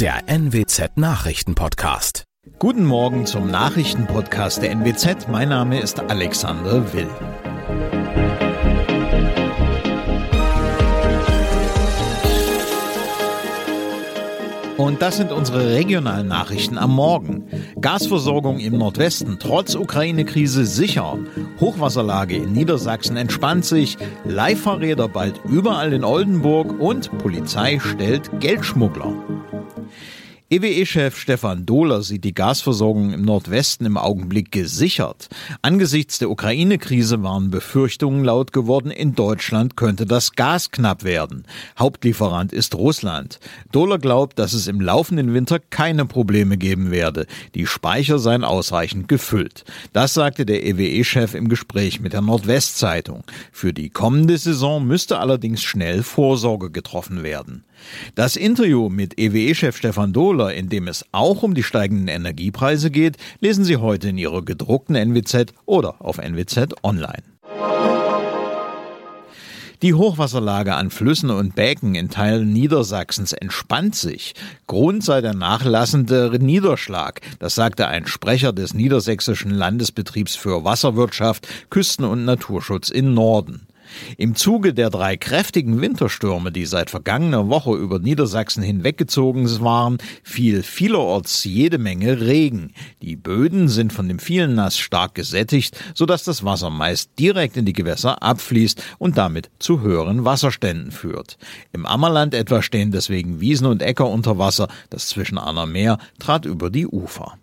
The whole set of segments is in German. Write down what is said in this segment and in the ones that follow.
der NWZ Nachrichtenpodcast. Guten Morgen zum Nachrichtenpodcast der NWZ. Mein Name ist Alexander Will. Und das sind unsere regionalen Nachrichten am Morgen. Gasversorgung im Nordwesten trotz Ukraine-Krise sicher. Hochwasserlage in Niedersachsen entspannt sich. Leihfahrräder bald überall in Oldenburg und Polizei stellt Geldschmuggler. EWE-Chef Stefan Dohler sieht die Gasversorgung im Nordwesten im Augenblick gesichert. Angesichts der Ukraine-Krise waren Befürchtungen laut geworden, in Deutschland könnte das Gas knapp werden. Hauptlieferant ist Russland. Dohler glaubt, dass es im laufenden Winter keine Probleme geben werde. Die Speicher seien ausreichend gefüllt. Das sagte der EWE-Chef im Gespräch mit der Nordwestzeitung. Für die kommende Saison müsste allerdings schnell Vorsorge getroffen werden. Das Interview mit EWE-Chef Stefan Dohler Thriller, in dem es auch um die steigenden Energiepreise geht, lesen Sie heute in Ihrer gedruckten NWZ oder auf NWZ Online. Die Hochwasserlage an Flüssen und Bäcken in Teilen Niedersachsens entspannt sich. Grund sei der nachlassende Niederschlag. Das sagte ein Sprecher des Niedersächsischen Landesbetriebs für Wasserwirtschaft, Küsten- und Naturschutz in Norden. Im Zuge der drei kräftigen Winterstürme, die seit vergangener Woche über Niedersachsen hinweggezogen waren, fiel vielerorts jede Menge Regen. Die Böden sind von dem vielen Nass stark gesättigt, sodass das Wasser meist direkt in die Gewässer abfließt und damit zu höheren Wasserständen führt. Im Ammerland etwa stehen deswegen Wiesen und Äcker unter Wasser, das zwischen Anner Meer trat über die Ufer.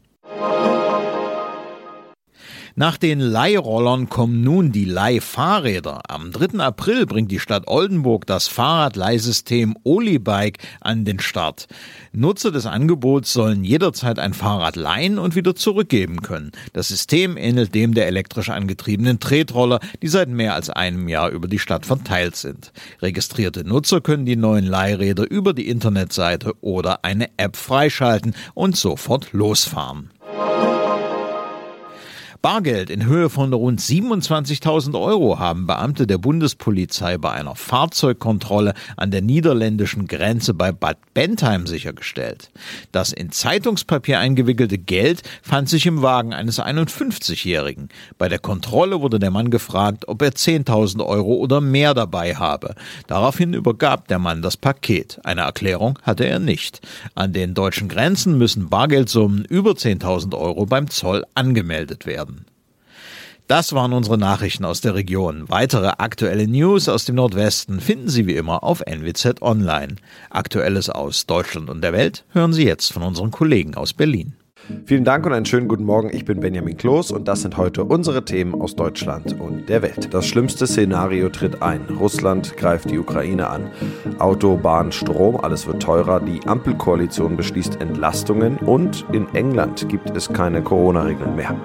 Nach den Leihrollern kommen nun die Leihfahrräder. Am 3. April bringt die Stadt Oldenburg das Fahrradleihsystem Olibike an den Start. Nutzer des Angebots sollen jederzeit ein Fahrrad leihen und wieder zurückgeben können. Das System ähnelt dem der elektrisch angetriebenen Tretroller, die seit mehr als einem Jahr über die Stadt verteilt sind. Registrierte Nutzer können die neuen Leihräder über die Internetseite oder eine App freischalten und sofort losfahren. Bargeld in Höhe von rund 27.000 Euro haben Beamte der Bundespolizei bei einer Fahrzeugkontrolle an der niederländischen Grenze bei Bad Bentheim sichergestellt. Das in Zeitungspapier eingewickelte Geld fand sich im Wagen eines 51-Jährigen. Bei der Kontrolle wurde der Mann gefragt, ob er 10.000 Euro oder mehr dabei habe. Daraufhin übergab der Mann das Paket. Eine Erklärung hatte er nicht. An den deutschen Grenzen müssen Bargeldsummen über 10.000 Euro beim Zoll angemeldet werden. Das waren unsere Nachrichten aus der Region. Weitere aktuelle News aus dem Nordwesten finden Sie wie immer auf NWZ Online. Aktuelles aus Deutschland und der Welt hören Sie jetzt von unseren Kollegen aus Berlin. Vielen Dank und einen schönen guten Morgen. Ich bin Benjamin Kloß und das sind heute unsere Themen aus Deutschland und der Welt. Das schlimmste Szenario tritt ein. Russland greift die Ukraine an. Auto, Bahn, Strom, alles wird teurer. Die Ampelkoalition beschließt Entlastungen und in England gibt es keine Corona-Regeln mehr.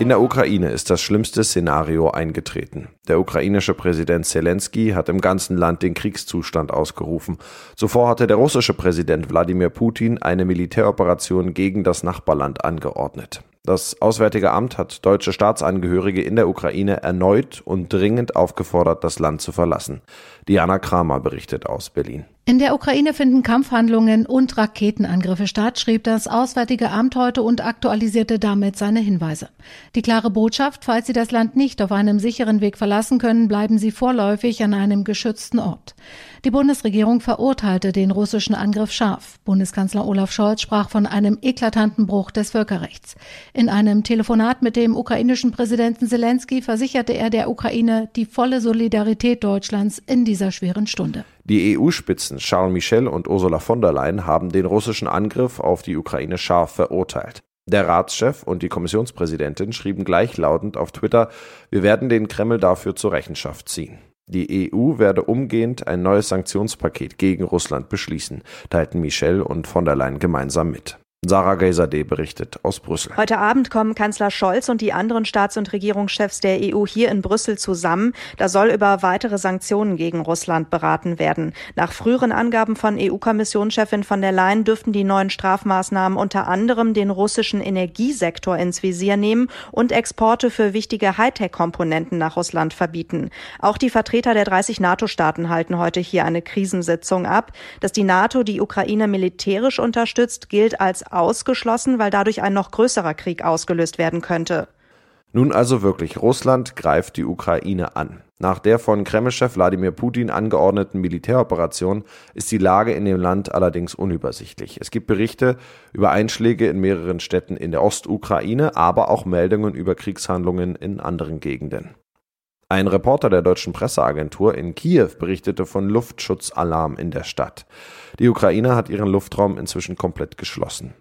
In der Ukraine ist das schlimmste Szenario eingetreten. Der ukrainische Präsident Zelensky hat im ganzen Land den Kriegszustand ausgerufen. Zuvor hatte der russische Präsident Wladimir Putin eine Militäroperation gegen das Nachbarland angeordnet. Das Auswärtige Amt hat deutsche Staatsangehörige in der Ukraine erneut und dringend aufgefordert, das Land zu verlassen. Diana Kramer berichtet aus Berlin. In der Ukraine finden Kampfhandlungen und Raketenangriffe statt, schrieb das Auswärtige Amt heute und aktualisierte damit seine Hinweise. Die klare Botschaft, falls Sie das Land nicht auf einem sicheren Weg verlassen können, bleiben Sie vorläufig an einem geschützten Ort. Die Bundesregierung verurteilte den russischen Angriff scharf. Bundeskanzler Olaf Scholz sprach von einem eklatanten Bruch des Völkerrechts. In einem Telefonat mit dem ukrainischen Präsidenten Zelensky versicherte er der Ukraine die volle Solidarität Deutschlands in dieser schweren Stunde. Die EU-Spitzen Charles Michel und Ursula von der Leyen haben den russischen Angriff auf die Ukraine scharf verurteilt. Der Ratschef und die Kommissionspräsidentin schrieben gleichlautend auf Twitter, wir werden den Kreml dafür zur Rechenschaft ziehen. Die EU werde umgehend ein neues Sanktionspaket gegen Russland beschließen, teilten Michel und von der Leyen gemeinsam mit. Sarah Gaysadeh berichtet aus Brüssel. Heute Abend kommen Kanzler Scholz und die anderen Staats- und Regierungschefs der EU hier in Brüssel zusammen. Da soll über weitere Sanktionen gegen Russland beraten werden. Nach früheren Angaben von EU-Kommissionschefin von der Leyen dürften die neuen Strafmaßnahmen unter anderem den russischen Energiesektor ins Visier nehmen und Exporte für wichtige Hightech-Komponenten nach Russland verbieten. Auch die Vertreter der 30 NATO-Staaten halten heute hier eine Krisensitzung ab. Dass die NATO die Ukraine militärisch unterstützt, gilt als ausgeschlossen, weil dadurch ein noch größerer Krieg ausgelöst werden könnte. Nun also wirklich, Russland greift die Ukraine an. Nach der von Kremlchef Wladimir Putin angeordneten Militäroperation ist die Lage in dem Land allerdings unübersichtlich. Es gibt Berichte über Einschläge in mehreren Städten in der Ostukraine, aber auch Meldungen über Kriegshandlungen in anderen Gegenden. Ein Reporter der deutschen Presseagentur in Kiew berichtete von Luftschutzalarm in der Stadt. Die Ukraine hat ihren Luftraum inzwischen komplett geschlossen.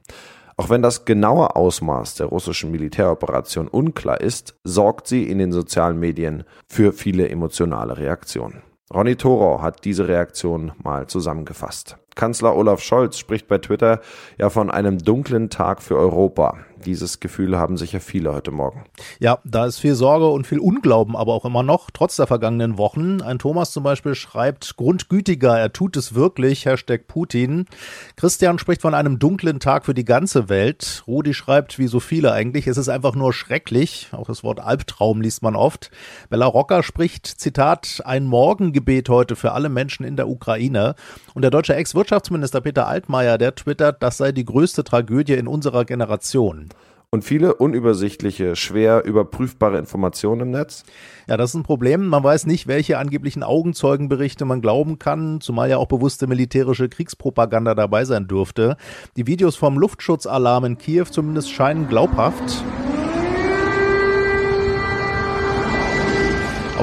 Auch wenn das genaue Ausmaß der russischen Militäroperation unklar ist, sorgt sie in den sozialen Medien für viele emotionale Reaktionen. Ronny Thorau hat diese Reaktion mal zusammengefasst. Kanzler Olaf Scholz spricht bei Twitter ja von einem dunklen Tag für Europa. Dieses Gefühl haben sicher viele heute Morgen. Ja, da ist viel Sorge und viel Unglauben, aber auch immer noch, trotz der vergangenen Wochen. Ein Thomas zum Beispiel schreibt, grundgütiger, er tut es wirklich, Hashtag Putin. Christian spricht von einem dunklen Tag für die ganze Welt. Rudi schreibt, wie so viele eigentlich, es ist einfach nur schrecklich. Auch das Wort Albtraum liest man oft. Bella Rocker spricht, Zitat, ein Morgengebet heute für alle Menschen in der Ukraine. Und der deutsche Ex-Wirtschaftsminister Peter Altmaier, der twittert, das sei die größte Tragödie in unserer Generation und viele unübersichtliche, schwer überprüfbare Informationen im Netz? Ja, das ist ein Problem. Man weiß nicht, welche angeblichen Augenzeugenberichte man glauben kann, zumal ja auch bewusste militärische Kriegspropaganda dabei sein dürfte. Die Videos vom Luftschutzalarm in Kiew zumindest scheinen glaubhaft.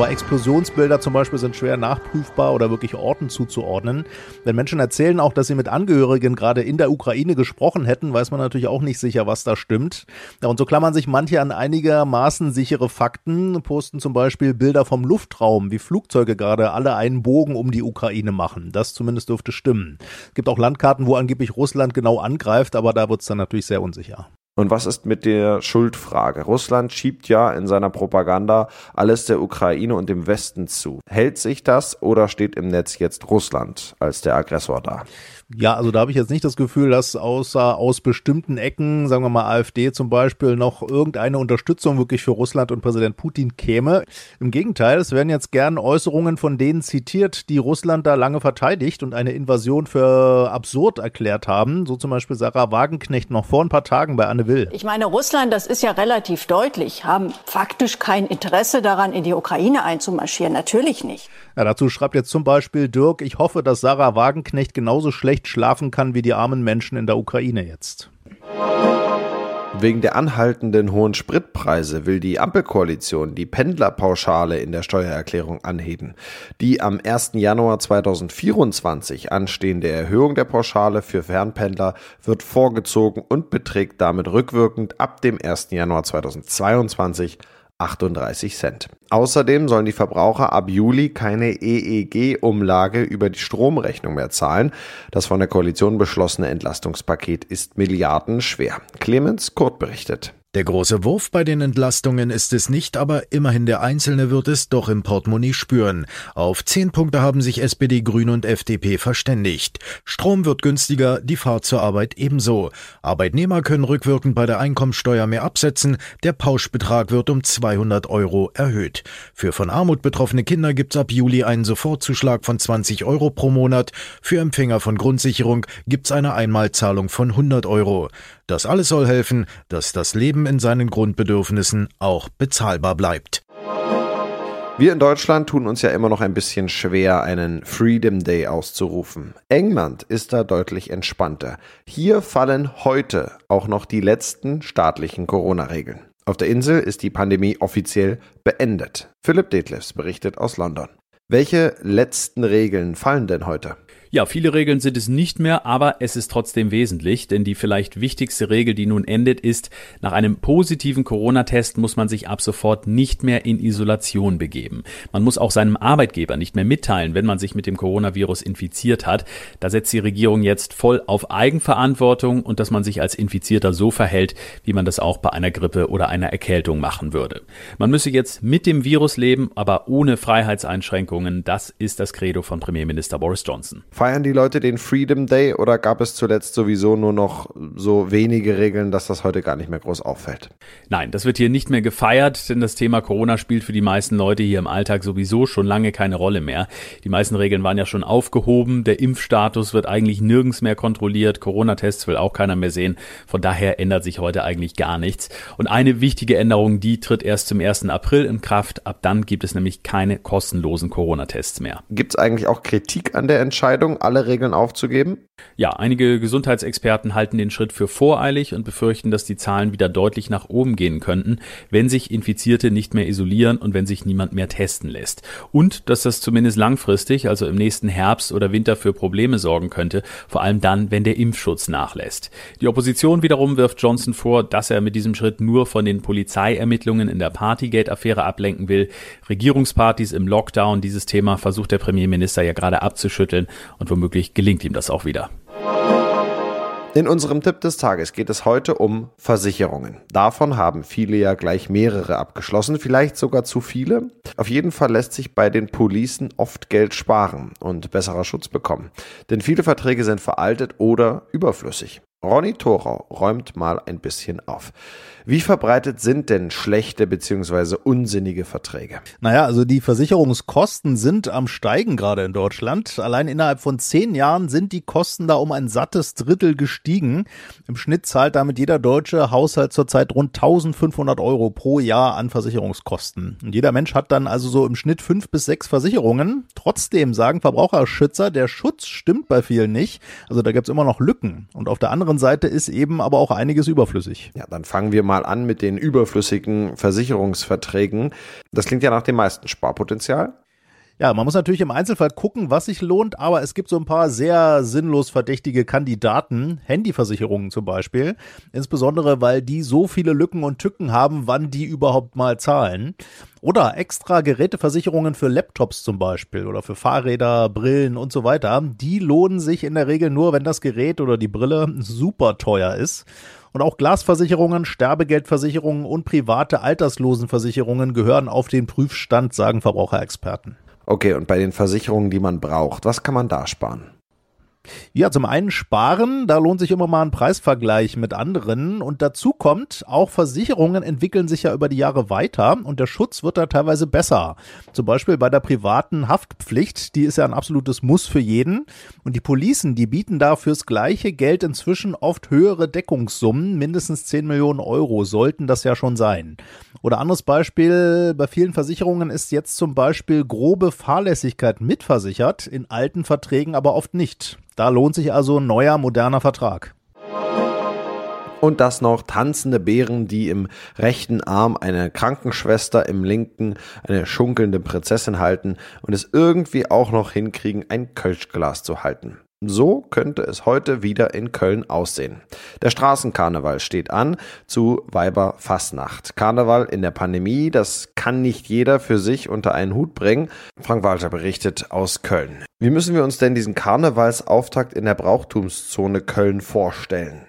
Aber Explosionsbilder zum Beispiel sind schwer nachprüfbar oder wirklich Orten zuzuordnen. Wenn Menschen erzählen auch, dass sie mit Angehörigen gerade in der Ukraine gesprochen hätten, weiß man natürlich auch nicht sicher, was da stimmt. Ja, und so klammern sich manche an einigermaßen sichere Fakten, posten zum Beispiel Bilder vom Luftraum, wie Flugzeuge gerade alle einen Bogen um die Ukraine machen. Das zumindest dürfte stimmen. Es gibt auch Landkarten, wo angeblich Russland genau angreift, aber da wird es dann natürlich sehr unsicher. Und was ist mit der Schuldfrage? Russland schiebt ja in seiner Propaganda alles der Ukraine und dem Westen zu. Hält sich das oder steht im Netz jetzt Russland als der Aggressor da? Ja, also da habe ich jetzt nicht das Gefühl, dass außer aus bestimmten Ecken, sagen wir mal AfD zum Beispiel, noch irgendeine Unterstützung wirklich für Russland und Präsident Putin käme. Im Gegenteil, es werden jetzt gern Äußerungen von denen zitiert, die Russland da lange verteidigt und eine Invasion für absurd erklärt haben. So zum Beispiel Sarah Wagenknecht noch vor ein paar Tagen bei Anne Will. Ich meine, Russland, das ist ja relativ deutlich, haben faktisch kein Interesse daran, in die Ukraine einzumarschieren. Natürlich nicht. Ja, dazu schreibt jetzt zum Beispiel Dirk, ich hoffe, dass Sarah Wagenknecht genauso schlecht schlafen kann wie die armen Menschen in der Ukraine jetzt. Wegen der anhaltenden hohen Spritpreise will die Ampelkoalition die Pendlerpauschale in der Steuererklärung anheben. Die am 1. Januar 2024 anstehende Erhöhung der Pauschale für Fernpendler wird vorgezogen und beträgt damit rückwirkend ab dem 1. Januar 2022 38 Cent. Außerdem sollen die Verbraucher ab Juli keine EEG-Umlage über die Stromrechnung mehr zahlen. Das von der Koalition beschlossene Entlastungspaket ist milliardenschwer. Clemens Kurt berichtet. Der große Wurf bei den Entlastungen ist es nicht, aber immerhin der Einzelne wird es doch im Portemonnaie spüren. Auf zehn Punkte haben sich SPD, Grüne und FDP verständigt. Strom wird günstiger, die Fahrt zur Arbeit ebenso. Arbeitnehmer können rückwirkend bei der Einkommensteuer mehr absetzen, der Pauschbetrag wird um 200 Euro erhöht. Für von Armut betroffene Kinder gibt's ab Juli einen Sofortzuschlag von 20 Euro pro Monat. Für Empfänger von Grundsicherung gibt's eine Einmalzahlung von 100 Euro. Das alles soll helfen, dass das Leben in seinen Grundbedürfnissen auch bezahlbar bleibt. Wir in Deutschland tun uns ja immer noch ein bisschen schwer, einen Freedom Day auszurufen. England ist da deutlich entspannter. Hier fallen heute auch noch die letzten staatlichen Corona-Regeln. Auf der Insel ist die Pandemie offiziell beendet. Philipp Detlefs berichtet aus London. Welche letzten Regeln fallen denn heute? Ja, viele Regeln sind es nicht mehr, aber es ist trotzdem wesentlich, denn die vielleicht wichtigste Regel, die nun endet, ist, nach einem positiven Corona-Test muss man sich ab sofort nicht mehr in Isolation begeben. Man muss auch seinem Arbeitgeber nicht mehr mitteilen, wenn man sich mit dem Coronavirus infiziert hat. Da setzt die Regierung jetzt voll auf Eigenverantwortung und dass man sich als Infizierter so verhält, wie man das auch bei einer Grippe oder einer Erkältung machen würde. Man müsse jetzt mit dem Virus leben, aber ohne Freiheitseinschränkungen. Das ist das Credo von Premierminister Boris Johnson. Feiern die Leute den Freedom Day oder gab es zuletzt sowieso nur noch so wenige Regeln, dass das heute gar nicht mehr groß auffällt? Nein, das wird hier nicht mehr gefeiert, denn das Thema Corona spielt für die meisten Leute hier im Alltag sowieso schon lange keine Rolle mehr. Die meisten Regeln waren ja schon aufgehoben, der Impfstatus wird eigentlich nirgends mehr kontrolliert, Corona-Tests will auch keiner mehr sehen. Von daher ändert sich heute eigentlich gar nichts. Und eine wichtige Änderung, die tritt erst zum 1. April in Kraft. Ab dann gibt es nämlich keine kostenlosen Corona-Tests mehr. Gibt es eigentlich auch Kritik an der Entscheidung? Entscheidung, alle Regeln aufzugeben? Ja, einige Gesundheitsexperten halten den Schritt für voreilig und befürchten, dass die Zahlen wieder deutlich nach oben gehen könnten, wenn sich Infizierte nicht mehr isolieren und wenn sich niemand mehr testen lässt. Und dass das zumindest langfristig, also im nächsten Herbst oder Winter für Probleme sorgen könnte, vor allem dann, wenn der Impfschutz nachlässt. Die Opposition wiederum wirft Johnson vor, dass er mit diesem Schritt nur von den Polizeiermittlungen in der Partygate-Affäre ablenken will. Regierungspartys im Lockdown, dieses Thema versucht der Premierminister ja gerade abzuschütteln und womöglich gelingt ihm das auch wieder. In unserem Tipp des Tages geht es heute um Versicherungen. Davon haben viele ja gleich mehrere abgeschlossen, vielleicht sogar zu viele. Auf jeden Fall lässt sich bei den Policen oft Geld sparen und besserer Schutz bekommen. Denn viele Verträge sind veraltet oder überflüssig. Ronny Thorau räumt mal ein bisschen auf. Wie verbreitet sind denn schlechte bzw. unsinnige Verträge? Naja, also die Versicherungskosten sind am Steigen gerade in Deutschland. Allein innerhalb von zehn Jahren sind die Kosten da um ein sattes Drittel gestiegen. Im Schnitt zahlt damit jeder deutsche Haushalt zurzeit rund 1500 Euro pro Jahr an Versicherungskosten. Und jeder Mensch hat dann also so im Schnitt fünf bis sechs Versicherungen. Trotzdem sagen Verbraucherschützer, der Schutz stimmt bei vielen nicht. Also da gibt es immer noch Lücken. Und auf der anderen Seite ist eben aber auch einiges überflüssig. Ja, dann fangen wir mal an mit den überflüssigen Versicherungsverträgen. Das klingt ja nach dem meisten Sparpotenzial. Ja, man muss natürlich im Einzelfall gucken, was sich lohnt, aber es gibt so ein paar sehr sinnlos verdächtige Kandidaten, Handyversicherungen zum Beispiel, insbesondere weil die so viele Lücken und Tücken haben, wann die überhaupt mal zahlen. Oder extra Geräteversicherungen für Laptops zum Beispiel oder für Fahrräder, Brillen und so weiter. Die lohnen sich in der Regel nur, wenn das Gerät oder die Brille super teuer ist. Und auch Glasversicherungen, Sterbegeldversicherungen und private Alterslosenversicherungen gehören auf den Prüfstand, sagen Verbraucherexperten. Okay, und bei den Versicherungen, die man braucht, was kann man da sparen? Ja, zum einen sparen, da lohnt sich immer mal ein Preisvergleich mit anderen und dazu kommt, auch Versicherungen entwickeln sich ja über die Jahre weiter und der Schutz wird da teilweise besser. Zum Beispiel bei der privaten Haftpflicht, die ist ja ein absolutes Muss für jeden und die Policen, die bieten da fürs gleiche Geld inzwischen oft höhere Deckungssummen, mindestens 10 Millionen Euro sollten das ja schon sein. Oder anderes Beispiel, bei vielen Versicherungen ist jetzt zum Beispiel grobe Fahrlässigkeit mitversichert, in alten Verträgen aber oft nicht. Da lohnt sich also ein neuer, moderner Vertrag. Und das noch tanzende Bären, die im rechten Arm eine Krankenschwester, im linken eine schunkelnde Prinzessin halten und es irgendwie auch noch hinkriegen, ein Kölschglas zu halten. So könnte es heute wieder in Köln aussehen. Der Straßenkarneval steht an zu Weiberfassnacht. Karneval in der Pandemie, das kann nicht jeder für sich unter einen Hut bringen. Frank Walter berichtet aus Köln. Wie müssen wir uns denn diesen Karnevalsauftakt in der Brauchtumszone Köln vorstellen?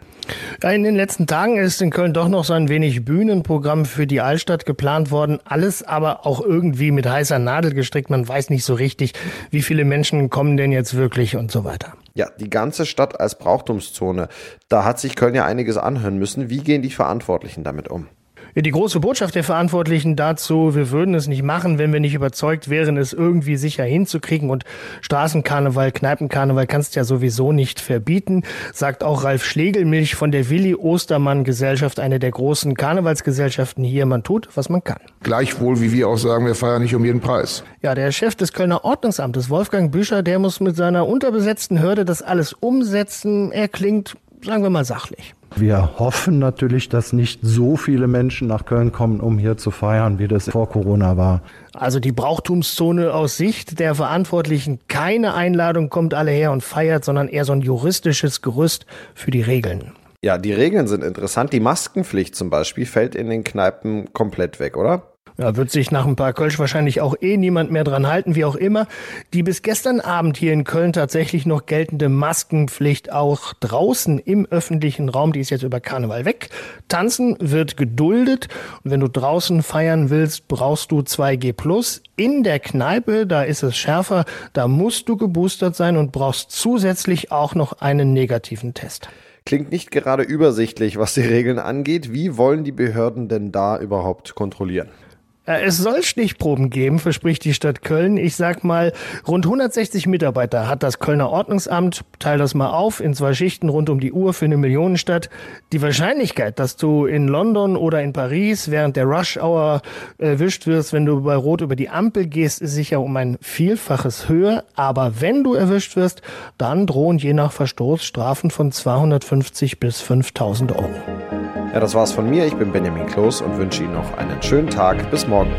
In den letzten Tagen ist in Köln doch noch so ein wenig Bühnenprogramm für die Altstadt geplant worden. Alles aber auch irgendwie mit heißer Nadel gestrickt. Man weiß nicht so richtig, wie viele Menschen kommen denn jetzt wirklich und so weiter. Ja, die ganze Stadt als Brauchtumszone. Da hat sich Köln ja einiges anhören müssen. Wie gehen die Verantwortlichen damit um? Die große Botschaft der Verantwortlichen dazu, wir würden es nicht machen, wenn wir nicht überzeugt wären, es irgendwie sicher hinzukriegen. Und Straßenkarneval, Kneipenkarneval kannst ja sowieso nicht verbieten, sagt auch Ralf Schlegelmilch von der Willi Ostermann Gesellschaft, eine der großen Karnevalsgesellschaften hier. Man tut, was man kann. Gleichwohl, wie wir auch sagen, wir feiern nicht um jeden Preis. Ja, der Chef des Kölner Ordnungsamtes, Wolfgang Büscher, der muss mit seiner unterbesetzten Hürde das alles umsetzen. Er klingt sagen wir mal sachlich. Wir hoffen natürlich, dass nicht so viele Menschen nach Köln kommen, um hier zu feiern, wie das vor Corona war. Also die Brauchtumszone aus Sicht der Verantwortlichen, keine Einladung kommt alle her und feiert, sondern eher so ein juristisches Gerüst für die Regeln. Ja, die Regeln sind interessant. Die Maskenpflicht zum Beispiel fällt in den Kneipen komplett weg, oder? Ja, wird sich nach ein paar Kölsch wahrscheinlich auch eh niemand mehr dran halten, wie auch immer. Die bis gestern Abend hier in Köln tatsächlich noch geltende Maskenpflicht auch draußen im öffentlichen Raum, die ist jetzt über Karneval weg. Tanzen wird geduldet. Und wenn du draußen feiern willst, brauchst du 2G+. In der Kneipe, da ist es schärfer, da musst du geboostert sein und brauchst zusätzlich auch noch einen negativen Test. Klingt nicht gerade übersichtlich, was die Regeln angeht. Wie wollen die Behörden denn da überhaupt kontrollieren? Äh, es soll Stichproben geben, verspricht die Stadt Köln. Ich sag mal, rund 160 Mitarbeiter hat das Kölner Ordnungsamt. Teil das mal auf in zwei Schichten rund um die Uhr für eine Millionenstadt. Die Wahrscheinlichkeit, dass du in London oder in Paris während der Rush Hour erwischt wirst, wenn du bei Rot über die Ampel gehst, ist sicher um ein Vielfaches höher. Aber wenn du erwischt wirst, dann drohen je nach Verstoß Strafen von 250 bis 5000 Euro. Ja, das war's von mir. Ich bin Benjamin Kloß und wünsche Ihnen noch einen schönen Tag. Bis morgen.